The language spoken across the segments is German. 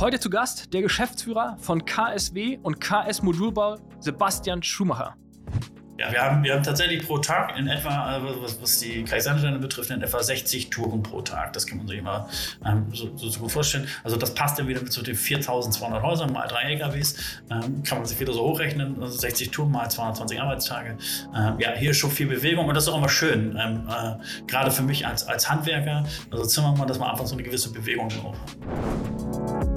Heute zu Gast der Geschäftsführer von KSW und KS Modulbau, Sebastian Schumacher. Ja, wir haben, wir haben tatsächlich pro Tag in etwa, äh, was, was die Kaisersteine betrifft, in etwa 60 Touren pro Tag. Das kann man sich immer ähm, so, so, gut vorstellen. Also das passt dann wieder zu den 4200 Häusern mal drei LKWs. Ähm, kann man sich wieder so hochrechnen. Also 60 Touren mal 220 Arbeitstage. Ähm, ja, hier ist schon viel Bewegung und das ist auch immer schön. Ähm, äh, gerade für mich als, als Handwerker, also Zimmermann, dass man einfach so eine gewisse Bewegung auch hat.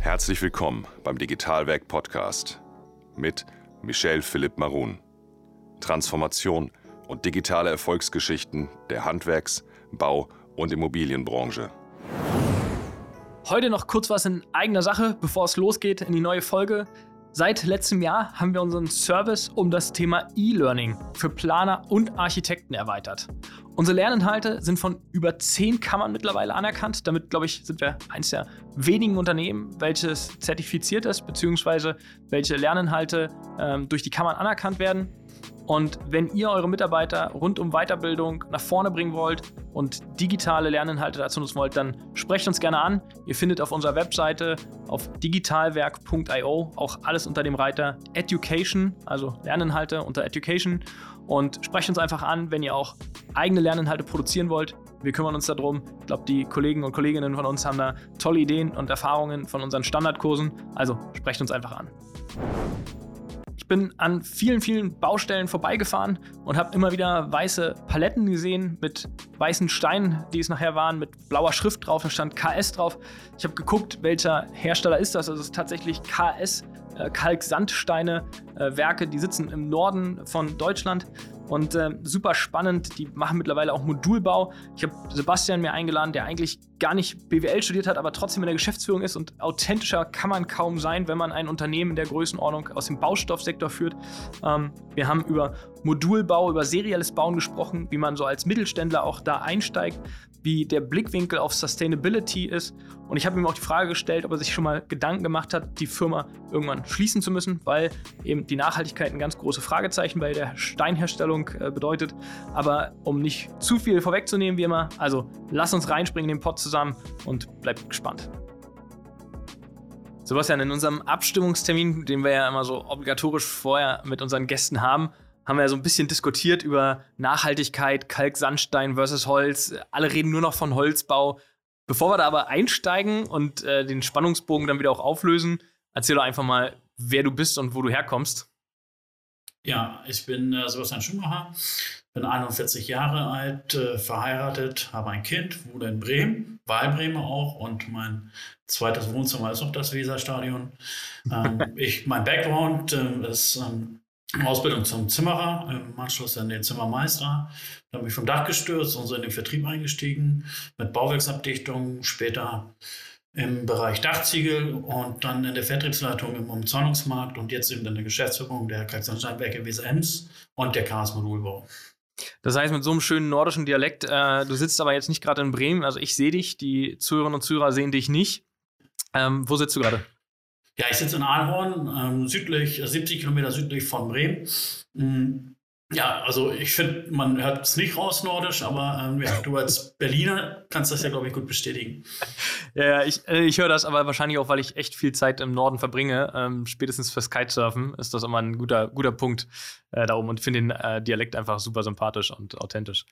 Herzlich willkommen beim Digitalwerk Podcast mit Michel Philipp Marun. Transformation und digitale Erfolgsgeschichten der Handwerks-, Bau- und Immobilienbranche. Heute noch kurz was in eigener Sache, bevor es losgeht in die neue Folge. Seit letztem Jahr haben wir unseren Service um das Thema E-Learning für Planer und Architekten erweitert. Unsere Lerninhalte sind von über zehn Kammern mittlerweile anerkannt. Damit, glaube ich, sind wir eines der wenigen Unternehmen, welches zertifiziert ist, beziehungsweise welche Lerninhalte ähm, durch die Kammern anerkannt werden. Und wenn ihr eure Mitarbeiter rund um Weiterbildung nach vorne bringen wollt und digitale Lerninhalte dazu nutzen wollt, dann sprecht uns gerne an. Ihr findet auf unserer Webseite auf digitalwerk.io auch alles unter dem Reiter Education, also Lerninhalte unter Education. Und sprecht uns einfach an, wenn ihr auch eigene Lerninhalte produzieren wollt. Wir kümmern uns darum. Ich glaube, die Kollegen und Kolleginnen von uns haben da tolle Ideen und Erfahrungen von unseren Standardkursen. Also sprecht uns einfach an bin an vielen, vielen Baustellen vorbeigefahren und habe immer wieder weiße Paletten gesehen mit weißen Steinen, die es nachher waren, mit blauer Schrift drauf. Da stand KS drauf. Ich habe geguckt, welcher Hersteller ist das. Also es ist tatsächlich KS, äh, Kalksandsteine, äh, Werke, die sitzen im Norden von Deutschland. Und äh, super spannend, die machen mittlerweile auch Modulbau. Ich habe Sebastian mir eingeladen, der eigentlich gar nicht BWL studiert hat, aber trotzdem in der Geschäftsführung ist. Und authentischer kann man kaum sein, wenn man ein Unternehmen der Größenordnung aus dem Baustoffsektor führt. Ähm, wir haben über Modulbau, über serielles Bauen gesprochen, wie man so als Mittelständler auch da einsteigt wie der Blickwinkel auf Sustainability ist. Und ich habe ihm auch die Frage gestellt, ob er sich schon mal Gedanken gemacht hat, die Firma irgendwann schließen zu müssen, weil eben die Nachhaltigkeit ein ganz große Fragezeichen bei der Steinherstellung äh, bedeutet. Aber um nicht zu viel vorwegzunehmen, wie immer, also lass uns reinspringen in den Pod zusammen und bleibt gespannt. Sebastian, in unserem Abstimmungstermin, den wir ja immer so obligatorisch vorher mit unseren Gästen haben, haben wir ja so ein bisschen diskutiert über Nachhaltigkeit, Kalk, Sandstein versus Holz. Alle reden nur noch von Holzbau. Bevor wir da aber einsteigen und äh, den Spannungsbogen dann wieder auch auflösen, erzähl doch einfach mal, wer du bist und wo du herkommst. Ja, ich bin äh, Sebastian Schumacher, bin 41 Jahre alt, äh, verheiratet, habe ein Kind, wohne in Bremen, Wahlbremer auch und mein zweites Wohnzimmer ist auch das Weserstadion. ähm, ich, mein Background äh, ist ähm, Ausbildung zum Zimmerer, im Anschluss dann den Zimmermeister. Dann bin ich vom Dach gestürzt und so in den Vertrieb eingestiegen mit Bauwerksabdichtung, später im Bereich Dachziegel und dann in der Vertriebsleitung im Umzäunungsmarkt und jetzt eben in der Geschäftsführung der Kalksteinwerke Weser-Ems und der KS Modulbau. Das heißt, mit so einem schönen nordischen Dialekt, äh, du sitzt aber jetzt nicht gerade in Bremen, also ich sehe dich, die Zuhörerinnen und Zuhörer sehen dich nicht. Ähm, wo sitzt du gerade? Ja, ich sitze in Aalhorn, ähm, südlich, 70 äh, Kilometer südlich von Bremen. Mhm. Ja, also ich finde, man hört es nicht raus nordisch, aber ähm, ja, du als Berliner kannst das ja, glaube ich, gut bestätigen. Ja, ich, äh, ich höre das aber wahrscheinlich auch, weil ich echt viel Zeit im Norden verbringe. Ähm, spätestens fürs Kitesurfen ist das immer ein guter, guter Punkt äh, darum und finde den äh, Dialekt einfach super sympathisch und authentisch.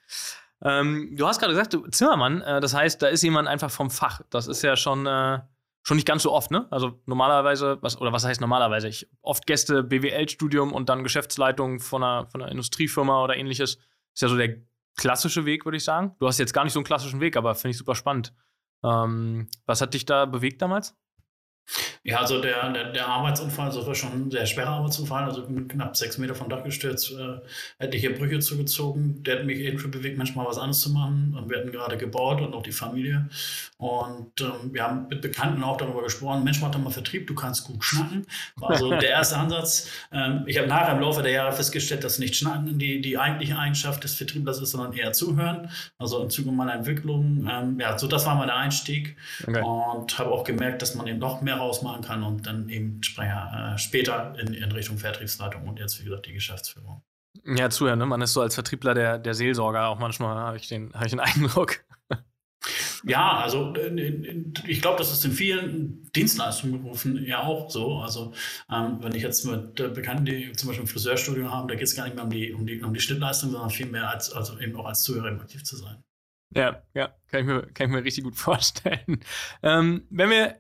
Ähm, du hast gerade gesagt, du Zimmermann, äh, das heißt, da ist jemand einfach vom Fach. Das ist ja schon äh, schon nicht ganz so oft, ne? Also normalerweise, was, oder was heißt normalerweise? Ich oft Gäste, BWL-Studium und dann Geschäftsleitung von einer, von einer Industriefirma oder ähnliches. Ist ja so der klassische Weg, würde ich sagen. Du hast jetzt gar nicht so einen klassischen Weg, aber finde ich super spannend. Ähm, was hat dich da bewegt damals? Ja, also der, der, der Arbeitsunfall, das war schon ein sehr schwerer Arbeitsunfall, also mit knapp sechs Meter vom Dach gestürzt, äh, etliche Brüche zugezogen. Der hat mich eben schon bewegt, manchmal was anderes zu machen. Wir hatten gerade gebaut und auch die Familie. Und ähm, wir haben mit Bekannten auch darüber gesprochen, Mensch, mach doch mal Vertrieb, du kannst gut schnacken. War also der erste Ansatz. Ähm, ich habe nachher im Laufe der Jahre festgestellt, dass nicht Schnacken die, die eigentliche Eigenschaft des Vertrieblers ist, sondern eher zuhören. Also im Zuge meiner Entwicklung. Ähm, ja, so das war mal der Einstieg. Okay. Und habe auch gemerkt, dass man eben noch mehr rausmachen kann und dann eben äh, später in, in Richtung Vertriebsleitung und jetzt, wie gesagt, die Geschäftsführung. Ja, zuhören, ne? Man ist so als Vertriebler der, der Seelsorger auch manchmal, habe ich, den, hab ich den Eindruck. Ja, also ich glaube, das ist in vielen Dienstleistungsberufen ja auch so. Also ähm, wenn ich jetzt mit äh, Bekannten, die zum Beispiel ein Friseurstudio haben, da geht es gar nicht mehr um die, um, die, um die Schnittleistung, sondern vielmehr als, also eben auch als Zuhörer aktiv zu sein. Ja, ja, kann ich mir, kann ich mir richtig gut vorstellen. Ähm, wenn wir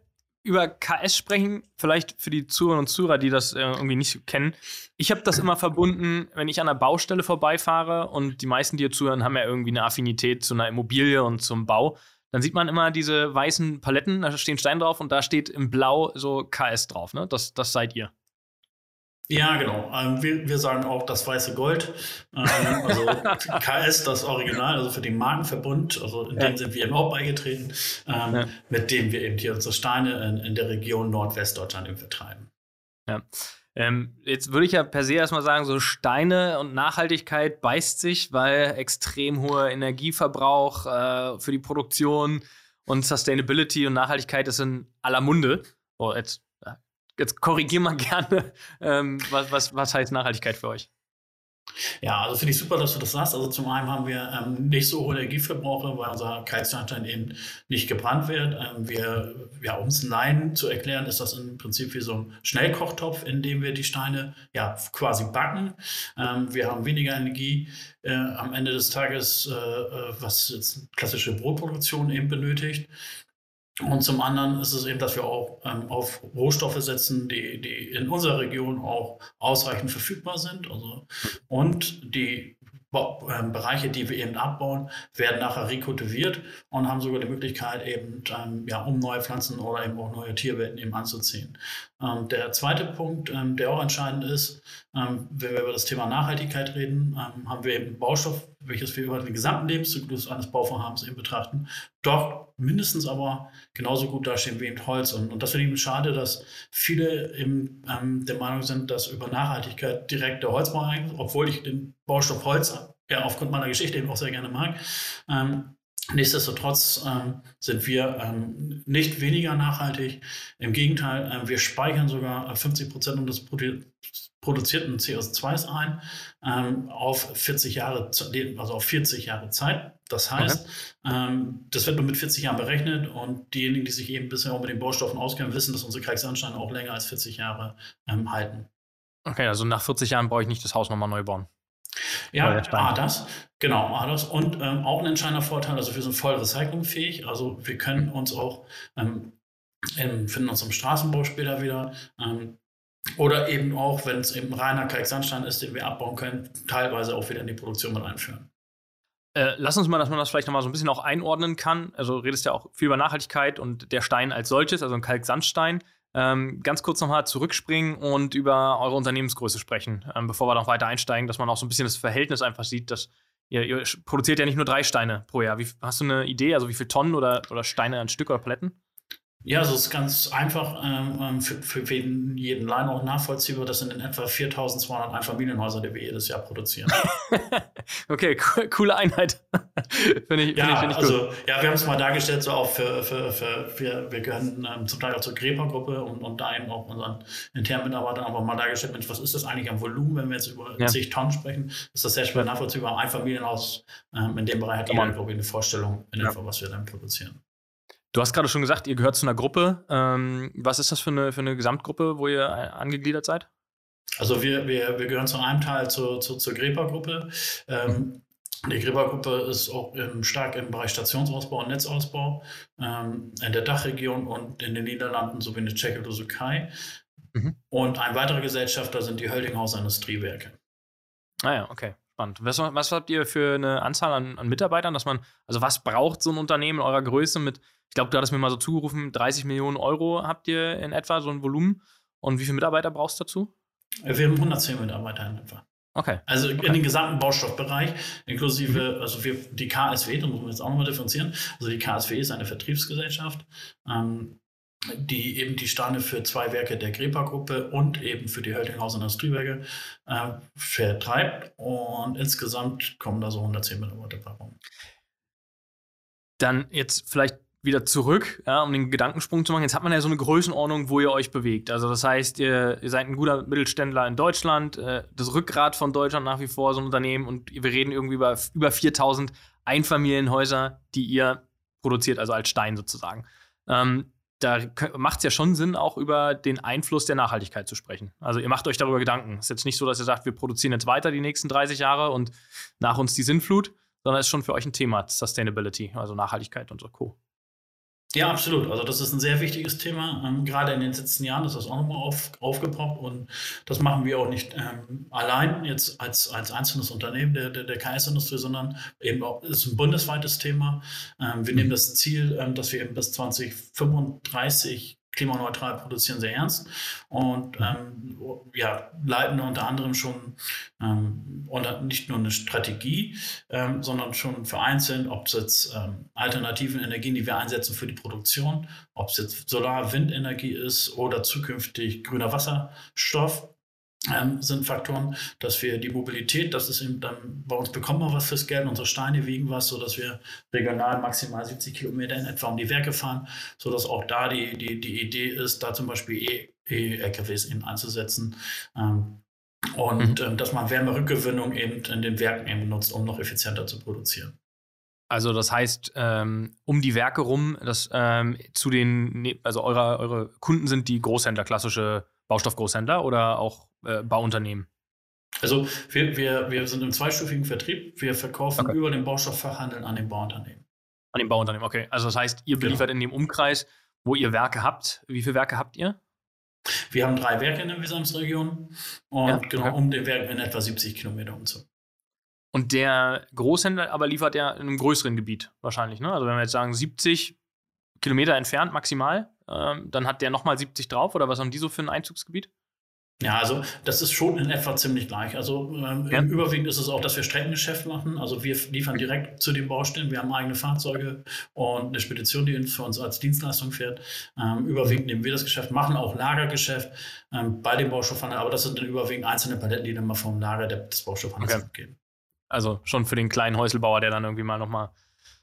über KS sprechen, vielleicht für die Zuhörer und Zuhörer, die das äh, irgendwie nicht kennen. Ich habe das immer verbunden, wenn ich an einer Baustelle vorbeifahre und die meisten, die hier zuhören, haben ja irgendwie eine Affinität zu einer Immobilie und zum Bau. Dann sieht man immer diese weißen Paletten, da stehen Steine drauf und da steht im Blau so KS drauf. Ne? Das, das seid ihr. Ja, genau. Ähm, wir, wir sagen auch das weiße Gold. Ähm, also KS, das Original, also für den Markenverbund, also in ja. dem sind wir eben auch beigetreten, ähm, ja. mit dem wir eben hier unsere Steine in, in der Region Nordwestdeutschland eben vertreiben. Ja. Jetzt würde ich ja per se erstmal sagen, so Steine und Nachhaltigkeit beißt sich, weil extrem hoher Energieverbrauch äh, für die Produktion und Sustainability und Nachhaltigkeit ist in aller Munde. Oh, jetzt jetzt korrigier mal gerne, ähm, was, was, was heißt Nachhaltigkeit für euch? Ja, also finde ich super, dass du das sagst. Also zum einen haben wir ähm, nicht so hohe Energieverbraucher, weil unser Kalksteinstein eben nicht gebrannt wird. Ähm, wir, ja, um es Nein zu erklären, ist das im Prinzip wie so ein Schnellkochtopf, in dem wir die Steine ja quasi backen. Ähm, wir haben weniger Energie äh, am Ende des Tages, äh, äh was jetzt klassische Brotproduktion eben benötigt. Und zum anderen ist es eben, dass wir auch ähm, auf Rohstoffe setzen, die, die in unserer Region auch ausreichend verfügbar sind. Also, und die ähm, Bereiche, die wir eben abbauen, werden nachher rekultiviert und haben sogar die Möglichkeit, eben ähm, ja, um neue Pflanzen oder eben auch neue Tierwelten eben anzuziehen. Ähm, der zweite Punkt, ähm, der auch entscheidend ist, ähm, wenn wir über das Thema Nachhaltigkeit reden, ähm, haben wir eben Baustoff, welches wir über den gesamten Lebenszyklus eines Bauvorhabens eben betrachten, doch mindestens aber genauso gut dastehen wie eben Holz. Und, und das finde ich schade, dass viele eben der Meinung sind, dass über Nachhaltigkeit direkt der Holzbau eigentlich, obwohl ich den Baustoff Holz ja aufgrund meiner Geschichte eben auch sehr gerne mag. Ähm, Nichtsdestotrotz ähm, sind wir ähm, nicht weniger nachhaltig. Im Gegenteil, ähm, wir speichern sogar 50 Prozent unseres Produ produzierten CO2s ein ähm, auf 40 Jahre, also auf 40 Jahre Zeit. Das heißt, okay. das wird nur mit 40 Jahren berechnet und diejenigen, die sich eben bisher auch mit den Baustoffen auskennen, wissen, dass unsere Kalksandsteine auch länger als 40 Jahre ähm, halten. Okay, also nach 40 Jahren brauche ich nicht das Haus nochmal neu bauen. Ja, A, das, genau, A, das. Und ähm, auch ein entscheidender Vorteil, also wir sind voll recyclingfähig, also wir können uns auch, ähm, finden uns im Straßenbau später wieder, ähm, oder eben auch, wenn es eben reiner Kalksandstein ist, den wir abbauen können, teilweise auch wieder in die Produktion mit einführen. Äh, lass uns mal, dass man das vielleicht nochmal so ein bisschen auch einordnen kann. Also redest ja auch viel über Nachhaltigkeit und der Stein als solches, also ein Kalksandstein. Ähm, ganz kurz nochmal zurückspringen und über eure Unternehmensgröße sprechen, ähm, bevor wir noch weiter einsteigen, dass man auch so ein bisschen das Verhältnis einfach sieht, dass ihr, ihr produziert ja nicht nur drei Steine pro Jahr. Wie, hast du eine Idee, also wie viele Tonnen oder, oder Steine an Stück oder Paletten? Ja, also es ist ganz einfach ähm, ähm für, für jeden Laien auch nachvollziehbar. Das sind in etwa 4200 Einfamilienhäuser, die wir jedes Jahr produzieren. okay, co coole Einheit. Finde ich, ja, find ich, find ich also, ja, wir haben es mal dargestellt, so auch für, für, für wir, wir gehören ähm, zum Teil auch zur Greper-Gruppe und, und da eben auch unseren internen Mitarbeitern einfach mal dargestellt, Mensch, was ist das eigentlich am Volumen, wenn wir jetzt über ja. zig Tonnen sprechen? Ist das sehr schwer nachvollziehbar. Ein Familienhaus ähm, in dem Bereich hat jeder, glaube ich, eine Vorstellung in etwa, was wir dann produzieren. Du hast gerade schon gesagt, ihr gehört zu einer Gruppe. Ähm, was ist das für eine, für eine Gesamtgruppe, wo ihr angegliedert seid? Also wir, wir, wir gehören zu einem Teil zur, zur, zur Grepa-Gruppe. Ähm, die Grepa-Gruppe ist auch im, stark im Bereich Stationsausbau und Netzausbau ähm, in der Dachregion und in den Niederlanden sowie in der Tschechoslowakei. Mhm. Und ein weiterer Gesellschafter sind die Höldinghaus Industriewerke. Ah ja, okay. Spannend. Was, was, habt ihr für eine Anzahl an, an, Mitarbeitern, dass man, also was braucht so ein Unternehmen in eurer Größe mit, ich glaube, du hattest mir mal so zugerufen, 30 Millionen Euro habt ihr in etwa, so ein Volumen. Und wie viele Mitarbeiter brauchst du dazu? Wir haben 110 Mitarbeiter in etwa. Okay. Also okay. in den gesamten Baustoffbereich, inklusive, also wir, die KSW, da muss man jetzt auch nochmal differenzieren. Also die KSW ist eine Vertriebsgesellschaft. Ähm, die eben die Steine für zwei Werke der Grepa-Gruppe und eben für die Höltinghaus Industriewerke äh, vertreibt. Und insgesamt kommen da so 110 Mitarbeiter bei rum. Dann jetzt vielleicht wieder zurück, ja, um den Gedankensprung zu machen. Jetzt hat man ja so eine Größenordnung, wo ihr euch bewegt. Also das heißt, ihr, ihr seid ein guter Mittelständler in Deutschland, äh, das Rückgrat von Deutschland nach wie vor so ein Unternehmen und wir reden irgendwie über über 4000 Einfamilienhäuser, die ihr produziert, also als Stein sozusagen. Ähm, da macht es ja schon Sinn, auch über den Einfluss der Nachhaltigkeit zu sprechen. Also ihr macht euch darüber Gedanken. Es ist jetzt nicht so, dass ihr sagt, wir produzieren jetzt weiter die nächsten 30 Jahre und nach uns die Sinnflut, sondern es ist schon für euch ein Thema, Sustainability, also Nachhaltigkeit und so Co. Ja, absolut. Also das ist ein sehr wichtiges Thema. Ähm, gerade in den letzten Jahren ist das auch nochmal auf, aufgepoppt und das machen wir auch nicht ähm, allein jetzt als, als einzelnes Unternehmen der, der, der KS-Industrie, sondern eben auch ist ein bundesweites Thema. Ähm, wir nehmen das Ziel, ähm, dass wir eben bis 2035 klimaneutral produzieren sehr ernst und ähm, ja, leiten unter anderem schon ähm, unter, nicht nur eine Strategie, ähm, sondern schon vereinzelt, ob es jetzt ähm, alternativen Energien, die wir einsetzen für die Produktion, ob es jetzt Solar-Windenergie ist oder zukünftig grüner Wasserstoff ähm, sind Faktoren, dass wir die Mobilität, das ist eben dann, bei uns bekommen wir was fürs Geld, unsere Steine wiegen was, sodass wir regional maximal 70 Kilometer in etwa um die Werke fahren, sodass auch da die, die, die Idee ist, da zum Beispiel E-LKWs eben einzusetzen. Ähm, und mhm. ähm, dass man Wärmerückgewinnung eben in den Werken eben nutzt, um noch effizienter zu produzieren. Also das heißt, ähm, um die Werke rum, dass ähm, zu den, ne, also eure, eure Kunden sind die Großhändler, klassische Baustoffgroßhändler oder auch äh, Bauunternehmen? Also wir, wir, wir sind im zweistufigen Vertrieb. Wir verkaufen okay. über den Baustofffachhandel an den Bauunternehmen. An den Bauunternehmen, okay. Also das heißt, ihr genau. beliefert genau. in dem Umkreis, wo ihr Werke habt. Wie viele Werke habt ihr? Wir haben drei Werke in der Wesamsregion und ja, genau okay. um den Werk in etwa 70 Kilometer umzu. Und der Großhändler aber liefert ja in einem größeren Gebiet wahrscheinlich, ne? Also wenn wir jetzt sagen 70 Kilometer entfernt maximal, ähm, dann hat der nochmal 70 drauf oder was haben die so für ein Einzugsgebiet? Ja, also das ist schon in etwa ziemlich gleich. Also ähm, ja. überwiegend ist es auch, dass wir Streckengeschäft machen. Also wir liefern direkt zu den Baustellen. Wir haben eigene Fahrzeuge und eine Spedition, die für uns als Dienstleistung fährt. Ähm, überwiegend nehmen wir das Geschäft, machen auch Lagergeschäft ähm, bei den Baustoffhandel. Aber das sind dann überwiegend einzelne Paletten, die dann mal vom Lager des Baustoffhandels okay. gehen. Also schon für den kleinen Häuselbauer, der dann irgendwie mal nochmal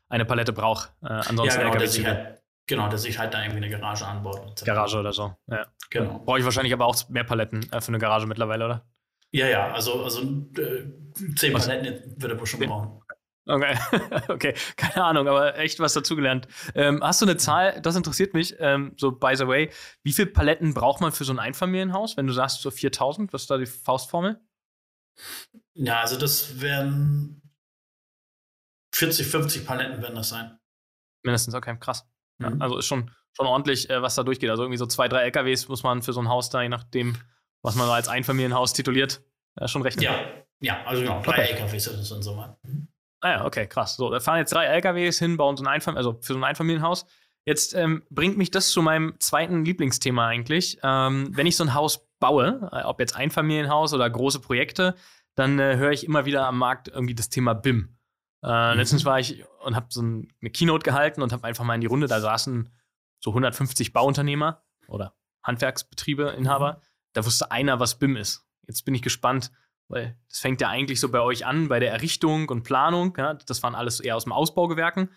eine Palette braucht. Äh, ansonsten ja, genau, der sich halt Genau, dass ich halt da irgendwie eine Garage anbaut. Garage oder so, ja. Genau. Brauche ich wahrscheinlich aber auch mehr Paletten äh, für eine Garage mittlerweile, oder? Ja, ja, also, also äh, zehn was? Paletten wird er wohl schon brauchen. Okay. okay, keine Ahnung, aber echt was dazugelernt. Ähm, hast du eine Zahl, das interessiert mich, ähm, so by the way, wie viele Paletten braucht man für so ein Einfamilienhaus, wenn du sagst so 4000, was ist da die Faustformel? Ja, also das werden 40, 50 Paletten werden das sein. Mindestens, okay, krass. Ja, mhm. Also ist schon, schon ordentlich, äh, was da durchgeht. Also irgendwie so zwei, drei LKWs muss man für so ein Haus da, je nachdem, was man als Einfamilienhaus tituliert, äh, schon rechnen. Ja, ja, also genau, drei okay. LKWs ist es in Summe. Mhm. Ah ja, okay, krass. So, da fahren jetzt drei LKWs hin, bauen so ein Einfam also für so ein Einfamilienhaus. Jetzt ähm, bringt mich das zu meinem zweiten Lieblingsthema eigentlich. Ähm, wenn ich so ein Haus baue, äh, ob jetzt Einfamilienhaus oder große Projekte, dann äh, höre ich immer wieder am Markt irgendwie das Thema BIM. Äh, mhm. Letztens war ich und habe so ein, eine Keynote gehalten und habe einfach mal in die Runde, da saßen so 150 Bauunternehmer oder Handwerksbetriebe, Inhaber. Mhm. Da wusste einer, was BIM ist. Jetzt bin ich gespannt, weil das fängt ja eigentlich so bei euch an, bei der Errichtung und Planung. Ja, das waren alles eher aus dem Ausbaugewerken.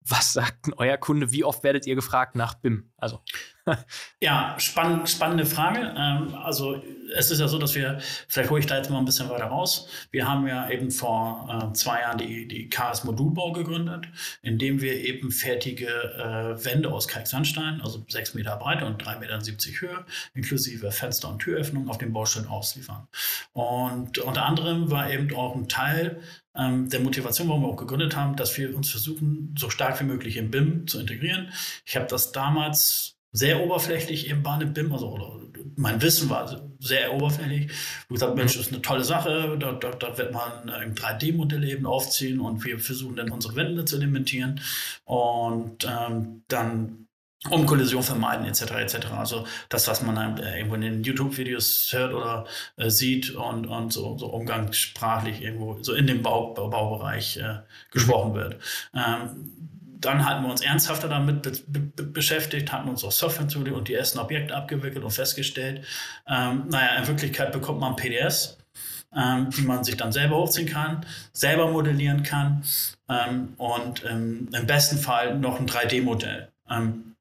Was sagt denn euer Kunde? Wie oft werdet ihr gefragt nach BIM? Also. ja, spann spannende Frage. Ähm, also es ist ja so, dass wir, vielleicht hole ich da jetzt mal ein bisschen weiter raus. Wir haben ja eben vor äh, zwei Jahren die, die KS Modulbau gegründet, indem wir eben fertige äh, Wände aus Kalksandstein, also sechs Meter Breite und drei Meter Höhe, inklusive Fenster- und Türöffnung auf den Baustellen ausliefern. Und unter anderem war eben auch ein Teil ähm, der Motivation, warum wir auch gegründet haben, dass wir uns versuchen, so stark wie möglich im BIM zu integrieren. Ich habe das damals sehr oberflächlich im Bahn im BIM, also mein Wissen war sehr oberflächlich. Ich gesagt, Mensch, das ist eine tolle Sache, da, da, da wird man ein 3D-Modell eben aufziehen und wir versuchen dann unsere Wände zu implementieren und ähm, dann um Kollision vermeiden etc. etc. Also das, was man äh, irgendwo in den YouTube-Videos hört oder äh, sieht und, und so, so umgangssprachlich irgendwo so in dem Bau, Baubereich äh, gesprochen wird. Ähm, dann hatten wir uns ernsthafter damit be be beschäftigt, hatten uns auch Software zu und die ersten Objekte abgewickelt und festgestellt, ähm, naja, in Wirklichkeit bekommt man PDS, ähm, die man sich dann selber hochziehen kann, selber modellieren kann ähm, und ähm, im besten Fall noch ein 3D-Modell. Ähm,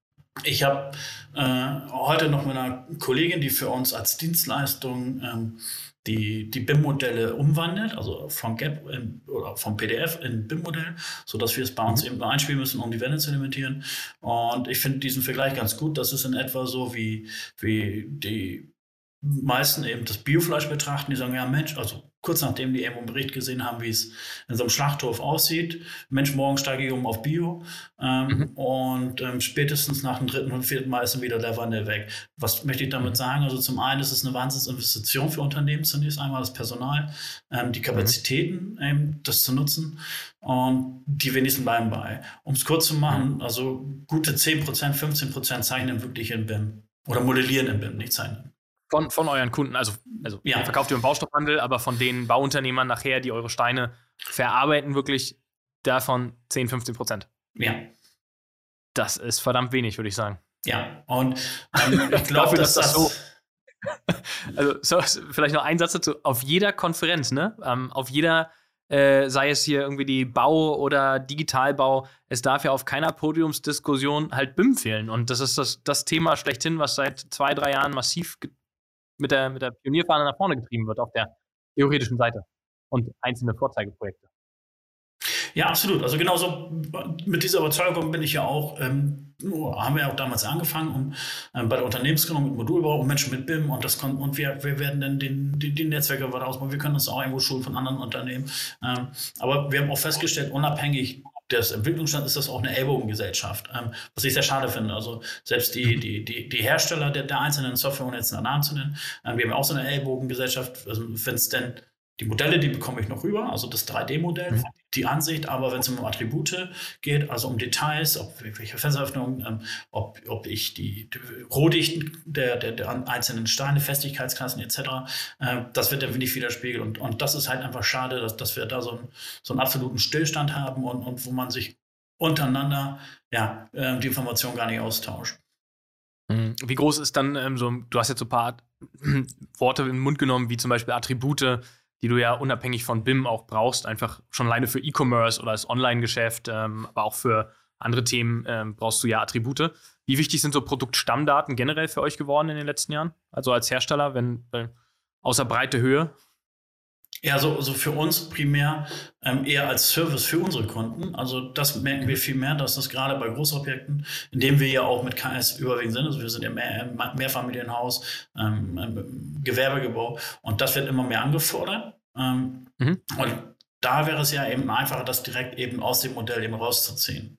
ich habe äh, heute noch mit einer Kollegin, die für uns als Dienstleistung ähm, die, die BIM-Modelle umwandelt, also vom Gap in, oder vom PDF in BIM-Modell, sodass wir es bei uns mhm. eben einspielen müssen, um die Wände zu limitieren. Und ich finde diesen Vergleich ganz gut. Das ist in etwa so wie, wie die meisten eben das Biofleisch betrachten, die sagen, ja Mensch, also kurz nachdem die eben einen Bericht gesehen haben, wie es in so einem Schlachthof aussieht, Mensch, morgen steige ich um auf Bio ähm, mhm. und ähm, spätestens nach dem dritten und vierten Mal ist dann wieder der Wandel weg. Was möchte ich damit mhm. sagen? Also zum einen ist es eine Wahnsinnsinvestition für Unternehmen zunächst einmal das Personal, ähm, die mhm. Kapazitäten, mhm. das zu nutzen und die wenigsten bleiben bei. Um es kurz zu machen, mhm. also gute 10%, 15% zeichnen wirklich in BIM oder modellieren in BIM, nicht zeichnen. Von, von euren Kunden, also, also ja. ihr verkauft ihr im Baustoffhandel, aber von den Bauunternehmern nachher, die eure Steine verarbeiten, wirklich davon 10, 15 Prozent. Ja. Das ist verdammt wenig, würde ich sagen. Ja, und ähm, ich glaube, dass, dass das so. also, so, vielleicht noch ein Satz dazu. Auf jeder Konferenz, ne? Ähm, auf jeder äh, sei es hier irgendwie die Bau- oder Digitalbau, es darf ja auf keiner Podiumsdiskussion halt BIM fehlen. Und das ist das, das Thema schlechthin, was seit zwei, drei Jahren massiv mit der, mit der Pionierfahne nach vorne getrieben wird auf der theoretischen Seite und einzelne Vorzeigeprojekte. Ja, absolut. Also genauso mit dieser Überzeugung bin ich ja auch, ähm, haben wir ja auch damals angefangen um, ähm, bei der Unternehmensgründung mit Modulbau und Menschen mit BIM und das kommt, und wir, wir werden dann den, die, die Netzwerke weiter ausbauen. Wir können uns auch irgendwo schulen von anderen Unternehmen. Ähm, aber wir haben auch festgestellt, unabhängig des Entwicklungsstands ist das auch eine Ellbogengesellschaft, ähm, was ich sehr schade finde. Also selbst die, mhm. die, die, die Hersteller der, der einzelnen Software, ohne jetzt einen Namen zu nennen, ähm, wir haben auch so eine Ellbogengesellschaft, also wenn es denn die Modelle, die bekomme ich noch rüber, also das 3D-Modell, mhm. Die Ansicht, aber wenn es um Attribute geht, also um Details, ob welche Fässeröffnung, ähm, ob, ob ich die, die Rohdichten der, der, der, einzelnen Steine, Festigkeitsklassen etc., äh, das wird dann nicht widerspiegelt. Und, und das ist halt einfach schade, dass, dass wir da so, ein, so einen absoluten Stillstand haben und, und wo man sich untereinander ja, äh, die Information gar nicht austauscht. Mhm. Wie groß ist dann ähm, so, du hast jetzt so ein paar Worte in den Mund genommen, wie zum Beispiel Attribute, die du ja unabhängig von BIM auch brauchst, einfach schon alleine für E-Commerce oder das Online-Geschäft, ähm, aber auch für andere Themen ähm, brauchst du ja Attribute. Wie wichtig sind so Produktstammdaten generell für euch geworden in den letzten Jahren? Also als Hersteller, wenn äh, außer breite Höhe? Ja, so, so für uns primär ähm, eher als Service für unsere Kunden. Also das merken wir viel mehr, dass das gerade bei Großobjekten, in dem wir ja auch mit KS überwiegend sind, also wir sind ja mehr, Mehrfamilienhaus, ähm, ähm, Gewerbegebau und das wird immer mehr angefordert. Ähm, mhm. Und da wäre es ja eben einfacher, das direkt eben aus dem Modell eben rauszuziehen.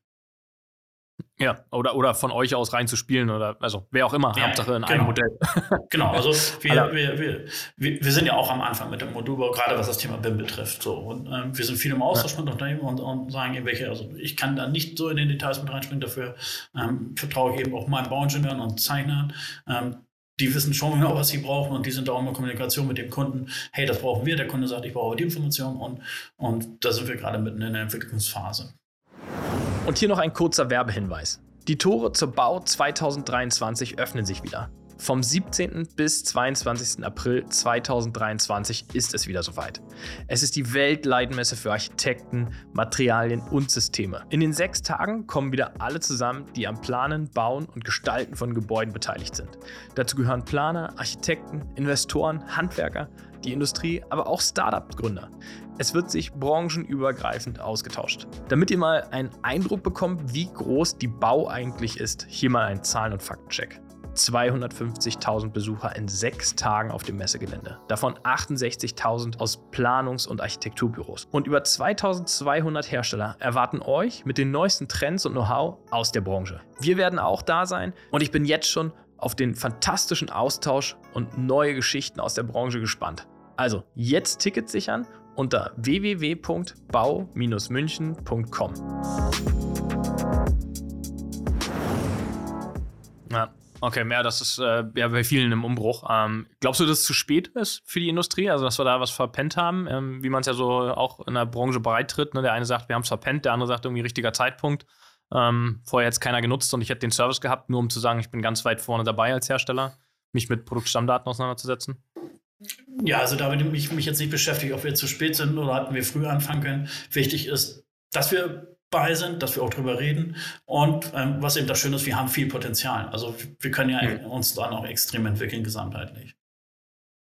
Ja, oder, oder von euch aus reinzuspielen oder also wer auch immer, ja, Hauptsache in genau. einem Modell. genau, also wir, wir, wir, wir, sind ja auch am Anfang mit dem Modulbau, gerade was das Thema BIM betrifft. So. Und ähm, wir sind viel im Austausch ja. mit Unternehmen und, und sagen eben welche, also ich kann da nicht so in den Details mit reinspringen, dafür ähm, vertraue ich eben auch meinen Bauingenieuren und Zeichnern. Ähm, die wissen schon genau, was sie brauchen und die sind auch immer in Kommunikation mit dem Kunden. Hey, das brauchen wir. Der Kunde sagt, ich brauche die Information und, und da sind wir gerade mitten in der Entwicklungsphase. Und hier noch ein kurzer Werbehinweis. Die Tore zur Bau 2023 öffnen sich wieder. Vom 17. bis 22. April 2023 ist es wieder soweit. Es ist die Weltleitmesse für Architekten, Materialien und Systeme. In den sechs Tagen kommen wieder alle zusammen, die am Planen, Bauen und Gestalten von Gebäuden beteiligt sind. Dazu gehören Planer, Architekten, Investoren, Handwerker, die Industrie, aber auch Startup-Gründer. Es wird sich branchenübergreifend ausgetauscht. Damit ihr mal einen Eindruck bekommt, wie groß die Bau eigentlich ist, hier mal ein Zahlen- und Faktencheck. 250.000 Besucher in sechs Tagen auf dem Messegelände. Davon 68.000 aus Planungs- und Architekturbüros. Und über 2.200 Hersteller erwarten euch mit den neuesten Trends und Know-how aus der Branche. Wir werden auch da sein und ich bin jetzt schon auf den fantastischen Austausch und neue Geschichten aus der Branche gespannt. Also jetzt Tickets sichern unter www.bau-münchen.com. Ja, okay, mehr, das ist äh, ja bei vielen im Umbruch. Ähm, glaubst du, dass es zu spät ist für die Industrie? Also, dass wir da was verpennt haben, ähm, wie man es ja so auch in der Branche breitritt? Ne? Der eine sagt, wir haben es verpennt, der andere sagt irgendwie richtiger Zeitpunkt. Ähm, vorher jetzt keiner genutzt und ich hätte den Service gehabt, nur um zu sagen, ich bin ganz weit vorne dabei als Hersteller, mich mit Produktstammdaten auseinanderzusetzen. Ja, also damit ich mich jetzt nicht beschäftige, ob wir zu spät sind oder hatten wir früher anfangen können. Wichtig ist, dass wir bei sind, dass wir auch drüber reden. Und ähm, was eben das Schöne ist, wir haben viel Potenzial. Also wir können ja mhm. uns dann auch extrem entwickeln, gesamtheitlich.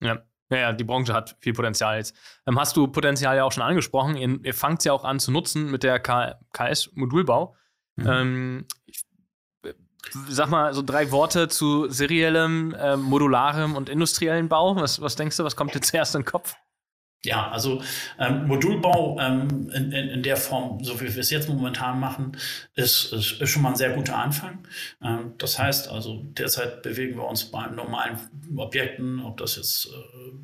Ja. Ja, ja, die Branche hat viel Potenzial jetzt. Ähm, hast du Potenzial ja auch schon angesprochen. Ihr, ihr fangt es ja auch an zu nutzen mit der KS-Modulbau. Mhm. Ähm, sag mal so drei Worte zu seriellem, äh, modularem und industriellen Bau. Was, was denkst du, was kommt dir zuerst in den Kopf? Ja, also ähm, Modulbau ähm, in, in, in, der Form, so wie wir es jetzt momentan machen, ist, ist, ist schon mal ein sehr guter Anfang. Ähm, das heißt also, derzeit bewegen wir uns bei normalen Objekten, ob das jetzt äh,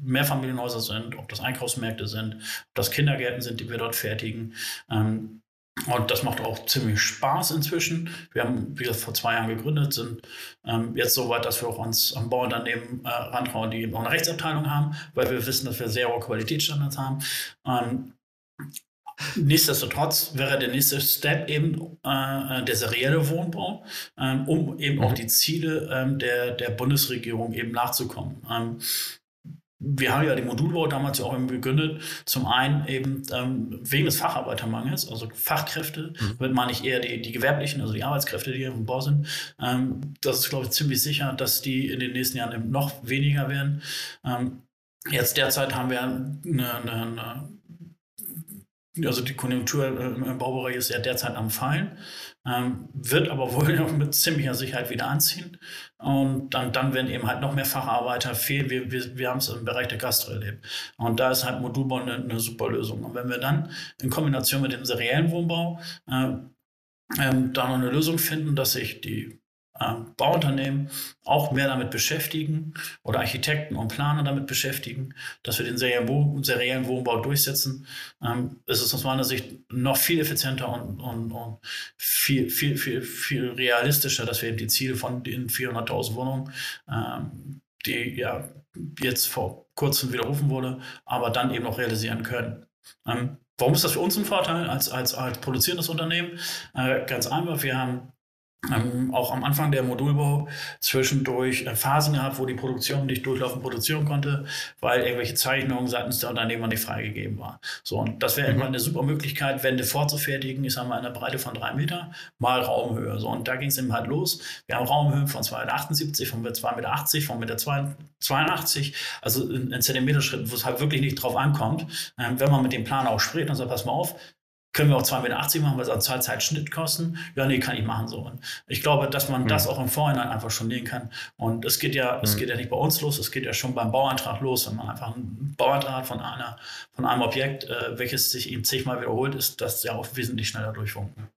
Mehrfamilienhäuser sind, ob das Einkaufsmärkte sind, ob das Kindergärten sind, die wir dort fertigen. Ähm, und das macht auch ziemlich Spaß inzwischen. Wir haben, wie gesagt, vor zwei Jahren gegründet, sind ähm, jetzt so weit, dass wir auch uns am Bauunternehmen äh, rantrauen, die auch eine Rechtsabteilung haben, weil wir wissen, dass wir sehr hohe Qualitätsstandards haben. Ähm, Nichtsdestotrotz wäre der nächste Step eben äh, der serielle Wohnbau, ähm, um eben mhm. auch die Ziele ähm, der, der Bundesregierung eben nachzukommen. Ähm, wir haben ja den Modulbau damals ja auch eben gegründet. Zum einen eben ähm, wegen des Facharbeitermangels, also Fachkräfte, mhm. damit meine ich eher die, die gewerblichen, also die Arbeitskräfte, die hier im Bau sind. Ähm, das ist, glaube ich, ziemlich sicher, dass die in den nächsten Jahren eben noch weniger werden. Ähm, jetzt derzeit haben wir eine, eine, eine also die Konjunktur im Baubereich ist ja derzeit am Fallen, ähm, wird aber wohl mit ziemlicher Sicherheit wieder anziehen. Und dann, dann werden eben halt noch mehr Facharbeiter fehlen. Wir, wir, wir haben es im Bereich der Gastro erlebt. Und da ist halt Modulbau eine, eine super Lösung. Und wenn wir dann in Kombination mit dem seriellen Wohnbau äh, ähm, da noch eine Lösung finden, dass sich die äh, Bauunternehmen auch mehr damit beschäftigen oder Architekten und Planer damit beschäftigen, dass wir den seriellen Wohnbau durchsetzen, ähm, ist es aus meiner Sicht noch viel effizienter und, und, und viel, viel, viel, viel realistischer, dass wir eben die Ziele von den 400.000 Wohnungen, ähm, die ja jetzt vor kurzem widerrufen wurde, aber dann eben auch realisieren können. Ähm, warum ist das für uns ein Vorteil als, als, als produzierendes Unternehmen? Äh, ganz einfach, wir haben ähm, auch am Anfang der Modulbau zwischendurch äh, Phasen gehabt, wo die Produktion nicht durchlaufend produzieren konnte, weil irgendwelche Zeichnungen seitens der Unternehmer nicht freigegeben waren. So, und das wäre mhm. eine super Möglichkeit, Wände vorzufertigen, ich sage mal, in einer Breite von drei Meter, mal Raumhöhe. So, und da ging es eben halt los. Wir haben Raumhöhen von 2,78 Meter, von 2,80 Meter, von Meter 82, also in, in Zentimeterschritten, wo es halt wirklich nicht drauf ankommt. Ähm, wenn man mit dem Planer auch spricht und sagt, pass mal auf, können wir auch 2,80 Meter machen, weil es an Zeit Schnitt kosten? Ja, nee, kann ich machen so. Und ich glaube, dass man mhm. das auch im Vorhinein einfach schon nehmen kann. Und es geht ja, mhm. es geht ja nicht bei uns los, es geht ja schon beim Bauantrag los. Wenn man einfach einen Bauantrag hat von einer, von einem Objekt, äh, welches sich eben zigmal wiederholt, ist das ja auch wesentlich schneller durchfunken.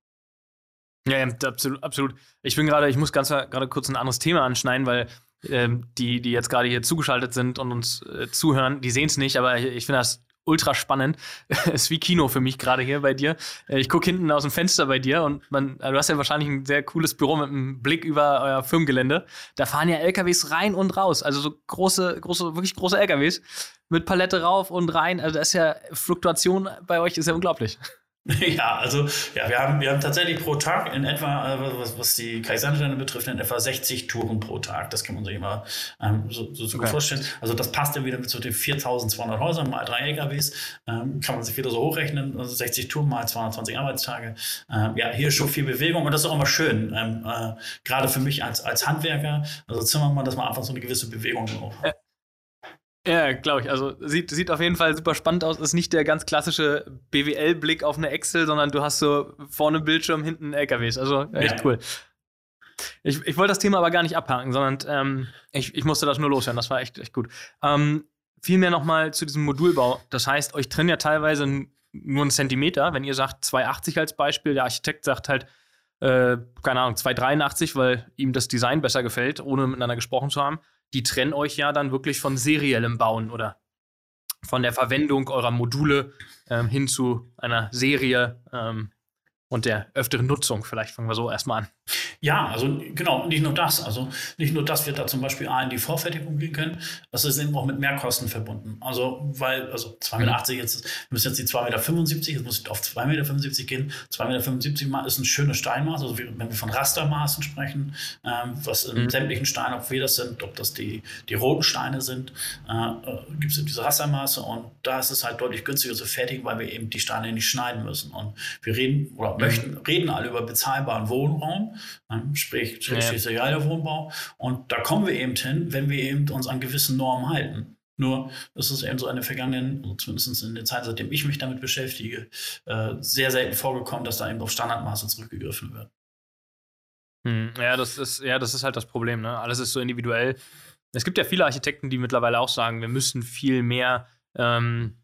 Ja, ja, absolut, absolut. Ich bin gerade, ich muss ganz gerade kurz ein anderes Thema anschneiden, weil ähm, die, die jetzt gerade hier zugeschaltet sind und uns äh, zuhören, die sehen es nicht, aber ich, ich finde das ultra spannend. ist wie Kino für mich gerade hier bei dir. Äh, ich gucke hinten aus dem Fenster bei dir und man, äh, du hast ja wahrscheinlich ein sehr cooles Büro mit einem Blick über euer Firmengelände. Da fahren ja LKWs rein und raus. Also so große, große, wirklich große LKWs mit Palette rauf und rein. Also das ist ja Fluktuation bei euch ist ja unglaublich. Ja, also ja, wir haben, wir haben tatsächlich pro Tag in etwa, äh, was, was die Kaisersteine betrifft, in etwa 60 Touren pro Tag. Das kann man sich immer ähm, so, so, so okay. gut vorstellen. Also das passt dann wieder mit so den 4200 Häusern mal drei LKWs. Ähm, kann man sich wieder so hochrechnen. Also 60 Touren mal 220 Arbeitstage. Ähm, ja, hier ist schon viel Bewegung und das ist auch immer schön. Ähm, äh, Gerade für mich als, als Handwerker, also Zimmermann, dass man einfach so eine gewisse Bewegung auch hat. Ja, glaube ich. Also sieht, sieht auf jeden Fall super spannend aus. Ist nicht der ganz klassische BWL-Blick auf eine Excel, sondern du hast so vorne Bildschirm, hinten LKWs. Also echt ja. cool. Ich, ich wollte das Thema aber gar nicht abhaken, sondern ähm, ich, ich musste das nur loswerden. Das war echt, echt gut. Ähm, Vielmehr nochmal zu diesem Modulbau. Das heißt, euch trennen ja teilweise nur einen Zentimeter. Wenn ihr sagt 2,80 als Beispiel, der Architekt sagt halt, äh, keine Ahnung, 2,83, weil ihm das Design besser gefällt, ohne miteinander gesprochen zu haben die trennen euch ja dann wirklich von seriellem Bauen oder von der Verwendung eurer Module ähm, hin zu einer Serie ähm, und der öfteren Nutzung. Vielleicht fangen wir so erstmal an. Ja, also genau, nicht nur das. Also nicht nur, dass wir da zum Beispiel A in die Vorfertigung gehen können, das ist eben auch mit Mehrkosten verbunden. Also, weil, also 2,80 Meter, jetzt müssen jetzt die 2,75 Meter, jetzt muss ich auf 2,75 Meter gehen. 2,75 Meter ist ein schönes Steinmaß, also wenn wir von Rastermaßen sprechen, ähm, was in mhm. sämtlichen Steinen, ob wir das sind, ob das die, die roten Steine sind, äh, äh gibt es diese Rastermaße und da ist es halt deutlich günstiger zu fertigen, weil wir eben die Steine nicht schneiden müssen. Und wir reden oder mhm. möchten, reden alle über bezahlbaren Wohnraum sprich, sprich ja. Wohnbau. Und da kommen wir eben hin, wenn wir eben uns an gewissen Normen halten. Nur ist es eben so in den vergangenen, also zumindest in der Zeit, seitdem ich mich damit beschäftige, äh, sehr selten vorgekommen, dass da eben auf Standardmaße zurückgegriffen wird. Hm, ja, das ist, ja, das ist halt das Problem. Ne? Alles ist so individuell. Es gibt ja viele Architekten, die mittlerweile auch sagen, wir müssen viel mehr ähm,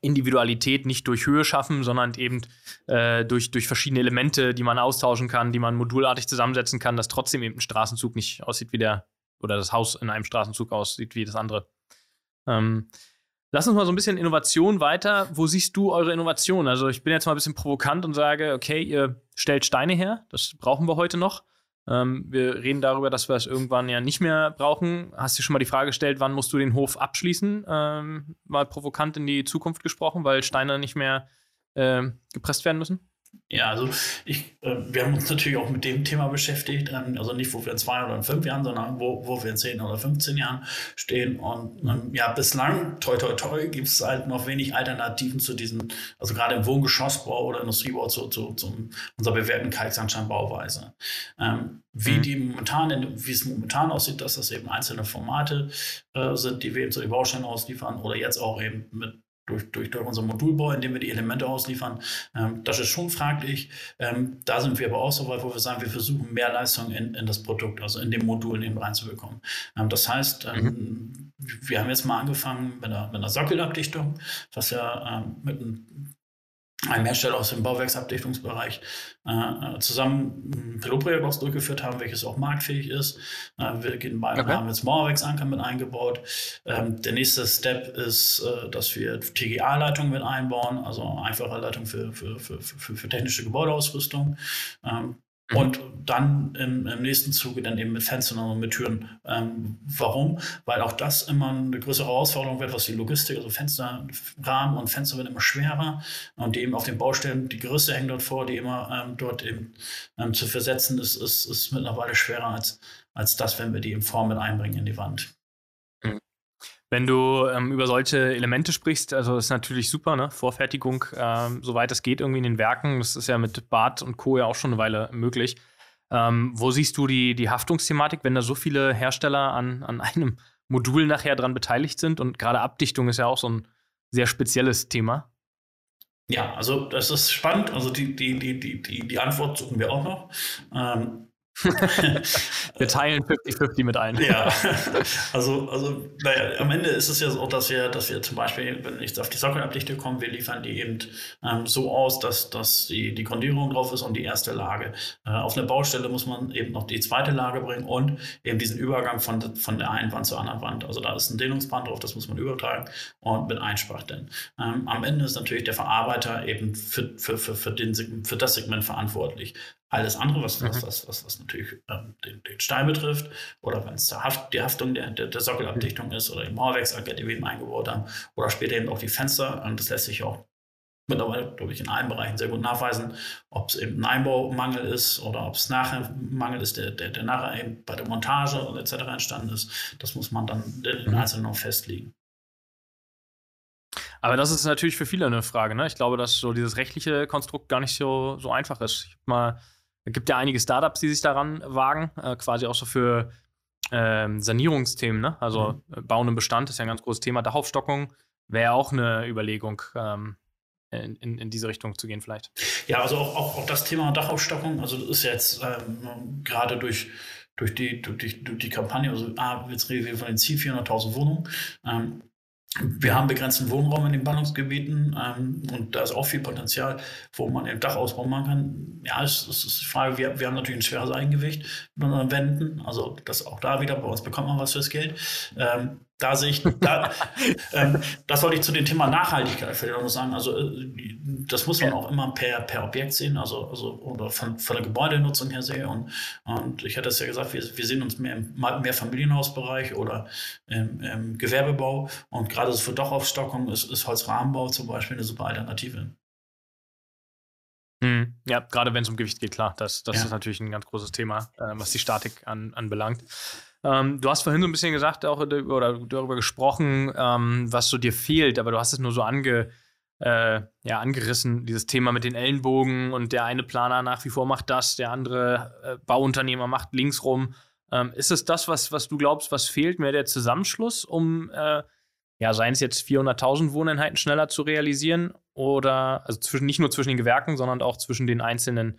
Individualität nicht durch Höhe schaffen, sondern eben äh, durch, durch verschiedene Elemente, die man austauschen kann, die man modulartig zusammensetzen kann, dass trotzdem eben ein Straßenzug nicht aussieht wie der, oder das Haus in einem Straßenzug aussieht wie das andere. Ähm, lass uns mal so ein bisschen Innovation weiter. Wo siehst du eure Innovation? Also ich bin jetzt mal ein bisschen provokant und sage, okay, ihr stellt Steine her, das brauchen wir heute noch. Ähm, wir reden darüber, dass wir es irgendwann ja nicht mehr brauchen. Hast du schon mal die Frage gestellt, wann musst du den Hof abschließen? Ähm, mal provokant in die Zukunft gesprochen, weil Steine nicht mehr äh, gepresst werden müssen? Ja, also ich, äh, wir haben uns natürlich auch mit dem Thema beschäftigt, ähm, also nicht, wo wir in zwei oder in fünf Jahren, sondern wo, wo wir in zehn oder 15 Jahren stehen. Und ähm, ja, bislang, toi toi toi, gibt es halt noch wenig Alternativen zu diesen, also gerade im Wohngeschossbau oder Industriebau zu, zu, zu unserer bewährten Kalksandsteinbauweise. Ähm, wie mhm. die momentan, wie es momentan aussieht, dass das eben einzelne Formate äh, sind, die wir eben zu den Bausteinen ausliefern oder jetzt auch eben mit durch, durch, durch unser Modulbau, indem wir die Elemente ausliefern. Ähm, das ist schon fraglich. Ähm, da sind wir aber auch so weit, wo wir sagen, wir versuchen mehr Leistung in, in das Produkt, also in dem Modul eben reinzubekommen. Ähm, das heißt, ähm, mhm. wir haben jetzt mal angefangen mit einer, mit einer Sockelabdichtung, was ja ähm, mit einem einem Hersteller aus dem Bauwerksabdichtungsbereich äh, zusammen ein Pilotprojekt durchgeführt haben, welches auch marktfähig ist. Äh, wir gehen bei, okay. haben jetzt Mauerwerksanker mit eingebaut. Ähm, der nächste Step ist, äh, dass wir TGA-Leitungen mit einbauen, also einfache Leitungen für, für, für, für, für technische Gebäudeausrüstung. Ähm, Mhm. Und dann im, im, nächsten Zuge dann eben mit Fenstern und mit Türen. Ähm, warum? Weil auch das immer eine größere Herausforderung wird, was die Logistik, also Fensterrahmen und Fenster werden immer schwerer und die eben auf den Baustellen, die Gerüste hängen dort vor, die immer ähm, dort eben ähm, zu versetzen, ist, ist, ist mittlerweile schwerer als, als das, wenn wir die in Form mit einbringen in die Wand. Wenn du ähm, über solche Elemente sprichst, also ist natürlich super, ne? Vorfertigung, ähm, soweit es geht, irgendwie in den Werken. Das ist ja mit Bad und Co. ja auch schon eine Weile möglich. Ähm, wo siehst du die, die Haftungsthematik, wenn da so viele Hersteller an, an einem Modul nachher dran beteiligt sind? Und gerade Abdichtung ist ja auch so ein sehr spezielles Thema. Ja, also das ist spannend. Also die, die, die, die, die Antwort suchen wir auch noch. Ähm, wir teilen 50-50 mit ein. Ja, also, also naja, am Ende ist es ja so, dass wir, dass wir zum Beispiel, wenn ich auf die Sockelabdichte komme, wir liefern die eben ähm, so aus, dass, dass die, die Grundierung drauf ist und die erste Lage. Äh, auf eine Baustelle muss man eben noch die zweite Lage bringen und eben diesen Übergang von, von der einen Wand zur anderen Wand. Also da ist ein Dehnungsband drauf, das muss man übertragen und mit Einspachteln. Ähm, am Ende ist natürlich der Verarbeiter eben für, für, für, für, den, für das Segment verantwortlich. Alles andere, was, mhm. was, was, was, was natürlich ähm, den, den, Stein betrifft oder wenn es Haft, die Haftung der, der, der Sockelabdichtung ist oder die Mauerwerksanker, die wir eben eingebaut haben oder später eben auch die Fenster. Und das lässt sich auch mittlerweile, glaube ich, in allen Bereichen sehr gut nachweisen, ob es eben ein Einbaumangel ist oder ob es nachher ein Mangel ist, der, der, der nachher eben bei der Montage etc. entstanden ist. Das muss man dann in den mhm. Einzelnen noch festlegen. Aber das ist natürlich für viele eine Frage. Ne? Ich glaube, dass so dieses rechtliche Konstrukt gar nicht so, so einfach ist. Ich habe mal es gibt ja einige Startups, die sich daran wagen, äh, quasi auch so für ähm, Sanierungsthemen, ne? Also mhm. Äh, Bauen im Bestand ist ja ein ganz großes Thema. Dachaufstockung wäre auch eine Überlegung, ähm, in, in, in, diese Richtung zu gehen, vielleicht. Ja, also auch, auch, auch das Thema Dachaufstockung, also das ist jetzt ähm, gerade durch durch die, durch die, durch die Kampagne, also ah, jetzt reden wir von den Ziel 400.000 Wohnungen, ähm, wir haben begrenzten Wohnraum in den Ballungsgebieten ähm, und da ist auch viel Potenzial, wo man eben Dachausbau machen kann. Ja, es, es ist die Frage, wir, wir haben natürlich ein schweres Eigengewicht mit unseren Wänden, also das auch da wieder, bei uns bekommt man was fürs Geld. Ähm, da sehe ich, da, ähm, das wollte ich zu dem Thema Nachhaltigkeit vielleicht noch sagen. Also, äh, das muss man ja. auch immer per, per Objekt sehen, also, also oder von, von der Gebäudenutzung her sehen. Und, und ich hatte es ja gesagt, wir, wir sehen uns mehr im mehr Familienhausbereich oder im, im Gewerbebau. Und gerade für Dachaufstockung ist, ist Holzrahmenbau zum Beispiel eine super Alternative. Mhm. Ja, gerade wenn es um Gewicht geht, klar. Das, das ja. ist natürlich ein ganz großes Thema, äh, was die Statik an, anbelangt. Ähm, du hast vorhin so ein bisschen gesagt, auch oder darüber gesprochen, ähm, was so dir fehlt, aber du hast es nur so ange, äh, ja, angerissen, dieses Thema mit den Ellenbogen und der eine Planer nach wie vor macht das, der andere äh, Bauunternehmer macht linksrum. Ähm, ist es das, was, was du glaubst, was fehlt, mehr der Zusammenschluss, um, äh, ja, seien es jetzt 400.000 Wohneinheiten schneller zu realisieren oder, also zwischen, nicht nur zwischen den Gewerken, sondern auch zwischen den einzelnen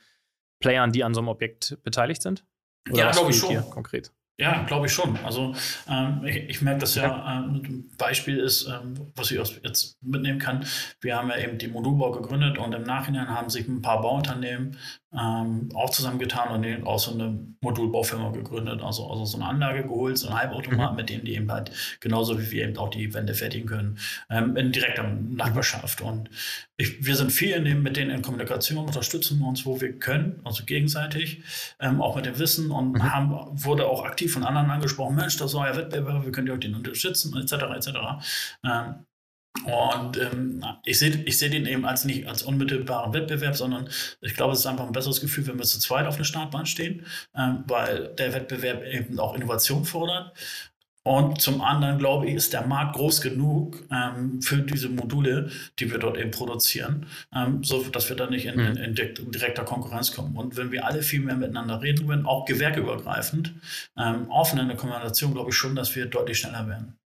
Playern, die an so einem Objekt beteiligt sind? Oder ja, glaube ich schon. Konkret? Ja, glaube ich schon. Also ähm, ich, ich, merke das ja, ähm, ein Beispiel ist, ähm, was ich jetzt mitnehmen kann. Wir haben ja eben die Modulbau gegründet und im Nachhinein haben sich ein paar Bauunternehmen ähm, auch zusammengetan und auch so eine Modulbaufirma gegründet, also, also so eine Anlage geholt, so ein Halbautomat, mhm. mit dem die eben halt genauso wie wir eben auch die Wände fertigen können, ähm, in direkter Nachbarschaft. Und ich, wir sind viel dem, mit denen in Kommunikation, unterstützen uns, wo wir können, also gegenseitig, ähm, auch mit dem Wissen und mhm. haben, wurde auch aktiv von anderen angesprochen, Mensch, das ist euer Wettbewerb, wir können euch den unterstützen, etc. etc. Ähm, und ähm, ich sehe ich seh den eben als nicht als unmittelbaren Wettbewerb, sondern ich glaube, es ist einfach ein besseres Gefühl, wenn wir zu zweit auf der Startbahn stehen, ähm, weil der Wettbewerb eben auch Innovation fordert. Und zum anderen, glaube ich, ist der Markt groß genug ähm, für diese Module, die wir dort eben produzieren, ähm, so dass wir da nicht in, in, in, direkter Konkurrenz kommen. Und wenn wir alle viel mehr miteinander reden würden, auch gewerkeübergreifend, ähm, offen in der Kommunikation, glaube ich schon, dass wir deutlich schneller werden.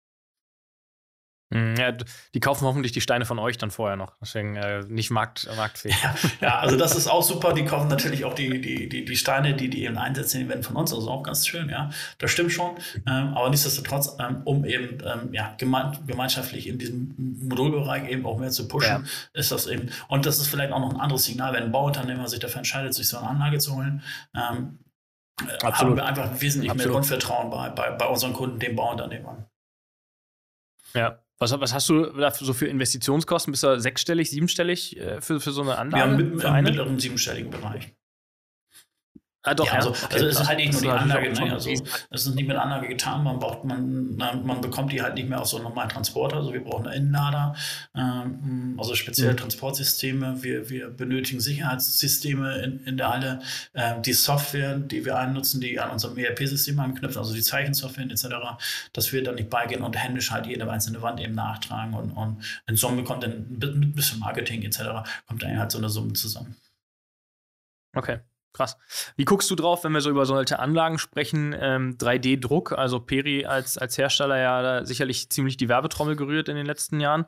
Hm, ja, die kaufen hoffentlich die Steine von euch dann vorher noch. Deswegen äh, nicht markt, marktfähig. Ja, ja, also das ist auch super. Die kaufen natürlich auch die, die, die, die Steine, die die eben einsetzen, die werden von uns. Also auch ganz schön, ja. Das stimmt schon. Ähm, aber nichtsdestotrotz, ähm, um eben ähm, ja, geme gemeinschaftlich in diesem Modulbereich eben auch mehr zu pushen, ja. ist das eben. Und das ist vielleicht auch noch ein anderes Signal, wenn ein Bauunternehmer sich dafür entscheidet, sich so eine Anlage zu holen. Ähm, Absolut. haben wir einfach wesentlich Absolut. mehr Grundvertrauen bei, bei, bei unseren Kunden, den Bauunternehmern. Ja, was, was, hast du da so für Investitionskosten? Bist du sechsstellig, siebenstellig äh, für, für so eine Anlage? Ja, mit, im mittleren siebenstelligen Bereich. Ah, doch, ja, also, okay, also es ist halt nicht nur die Anlage, ne? also es ist nicht mit Anlage getan, man braucht, man, man bekommt die halt nicht mehr aus so einem normalen Transporter, also wir brauchen einen Innenlader, ähm, also spezielle mhm. Transportsysteme, wir, wir benötigen Sicherheitssysteme in, in der Halle, äh, die Software, die wir einnutzen, die an unserem ERP-System anknüpfen, also die Zeichensoftware etc., dass wir dann nicht beigehen und händisch halt jede einzelne Wand eben nachtragen und, und in Summe kommt dann mit ein bisschen Marketing etc., kommt dann halt so eine Summe zusammen. Okay. Krass. Wie guckst du drauf, wenn wir so über solche Anlagen sprechen? Ähm, 3D-Druck, also Peri als, als Hersteller ja sicherlich ziemlich die Werbetrommel gerührt in den letzten Jahren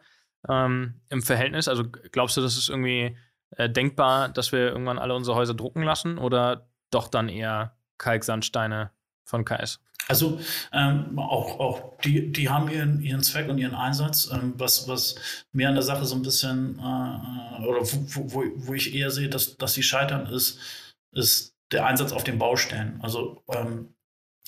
ähm, im Verhältnis. Also glaubst du, das ist irgendwie äh, denkbar, dass wir irgendwann alle unsere Häuser drucken lassen oder doch dann eher Kalksandsteine von KS? Also ähm, auch, auch die, die haben ihren, ihren Zweck und ihren Einsatz. Ähm, was, was mir an der Sache so ein bisschen äh, oder wo, wo, wo ich eher sehe, dass, dass sie scheitern, ist, ist der Einsatz auf den Baustellen. Also ähm,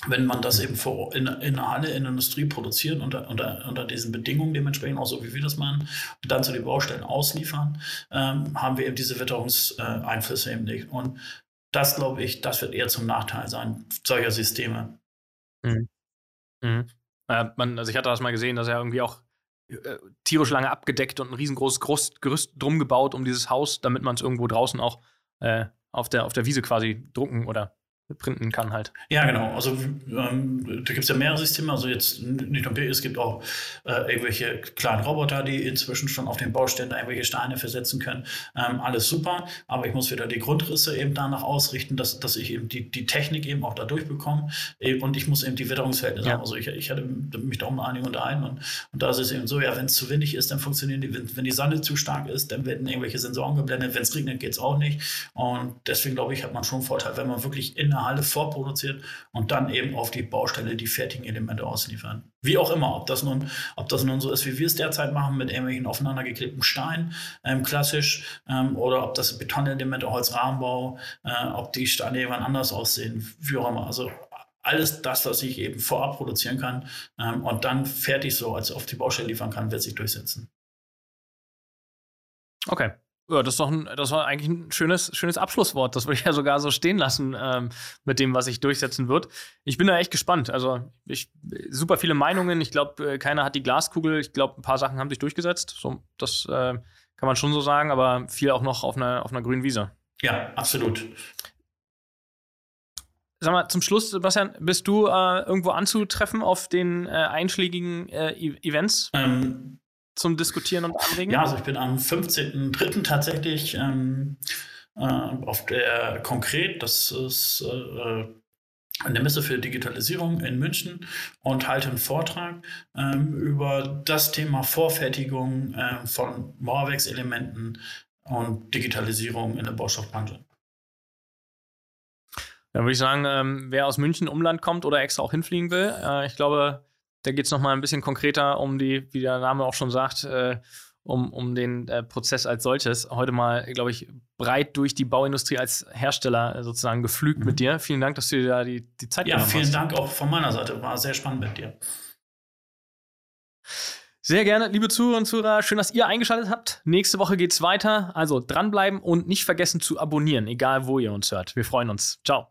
wenn man das eben vor, in, in der Halle, in der Industrie produziert, unter, unter, unter diesen Bedingungen dementsprechend, auch so wie wir das machen, und dann zu den Baustellen ausliefern, ähm, haben wir eben diese Witterungseinflüsse eben nicht. Und das, glaube ich, das wird eher zum Nachteil sein, solcher Systeme. Mhm. Mhm. Äh, man, also ich hatte das mal gesehen, dass er irgendwie auch äh, tierisch lange abgedeckt und ein riesengroßes Gerüst drum gebaut um dieses Haus, damit man es irgendwo draußen auch äh, auf der, auf der Wiese quasi drucken oder printen kann halt. Ja, genau. Also ähm, da gibt es ja mehrere Systeme. Also jetzt nicht nur es gibt auch äh, irgendwelche kleinen Roboter, die inzwischen schon auf den Baustellen irgendwelche Steine versetzen können. Ähm, alles super, aber ich muss wieder die Grundrisse eben danach ausrichten, dass, dass ich eben die, die Technik eben auch da durchbekomme und ich muss eben die Witterungsverhältnisse ja. haben. Also ich, ich hatte mich da um einige unterhalten und, und da ist es eben so, ja, wenn es zu windig ist, dann funktionieren die, wenn, wenn die Sonne zu stark ist, dann werden irgendwelche Sensoren geblendet, wenn es regnet, geht es auch nicht und deswegen glaube ich, hat man schon einen Vorteil, wenn man wirklich in Halle vorproduziert und dann eben auf die Baustelle die fertigen Elemente ausliefern. Wie auch immer, ob das nun, ob das nun so ist, wie wir es derzeit machen, mit irgendwelchen aufeinandergeklebten Steinen, ähm, klassisch, ähm, oder ob das Betonelemente, Holzrahmenbau, äh, ob die Steine jemand anders aussehen, wie auch immer. Also alles das, was ich eben vorab produzieren kann ähm, und dann fertig so als auf die Baustelle liefern kann, wird sich durchsetzen. Okay. Ja, das, ist doch ein, das war eigentlich ein schönes, schönes Abschlusswort. Das würde ich ja sogar so stehen lassen ähm, mit dem, was sich durchsetzen wird. Ich bin da echt gespannt. Also, ich, super viele Meinungen. Ich glaube, äh, keiner hat die Glaskugel. Ich glaube, ein paar Sachen haben sich durchgesetzt. So, das äh, kann man schon so sagen, aber viel auch noch auf einer, auf einer grünen Wiese. Ja, absolut. Sag mal, zum Schluss, Sebastian, bist du äh, irgendwo anzutreffen auf den äh, einschlägigen äh, e Events? Ähm, zum Diskutieren und Anregen? Ja, also ich bin am 15.03. tatsächlich ähm, äh, auf der Konkret, das ist äh, eine Messe für Digitalisierung in München und halte einen Vortrag ähm, über das Thema Vorfertigung äh, von Mauerwerkselementen und Digitalisierung in der Baustoffbranche. Dann würde ich sagen, ähm, wer aus München Umland kommt oder extra auch hinfliegen will, äh, ich glaube, da geht es nochmal ein bisschen konkreter um die, wie der Name auch schon sagt, äh, um, um den äh, Prozess als solches. Heute mal, glaube ich, breit durch die Bauindustrie als Hersteller äh, sozusagen geflügt mhm. mit dir. Vielen Dank, dass du dir da die, die Zeit ja, hast. Ja, vielen Dank auch von meiner Seite. War sehr spannend mit dir. Sehr gerne, liebe Zuhörer und Zuhörer. Schön, dass ihr eingeschaltet habt. Nächste Woche geht's weiter. Also dranbleiben und nicht vergessen zu abonnieren, egal wo ihr uns hört. Wir freuen uns. Ciao.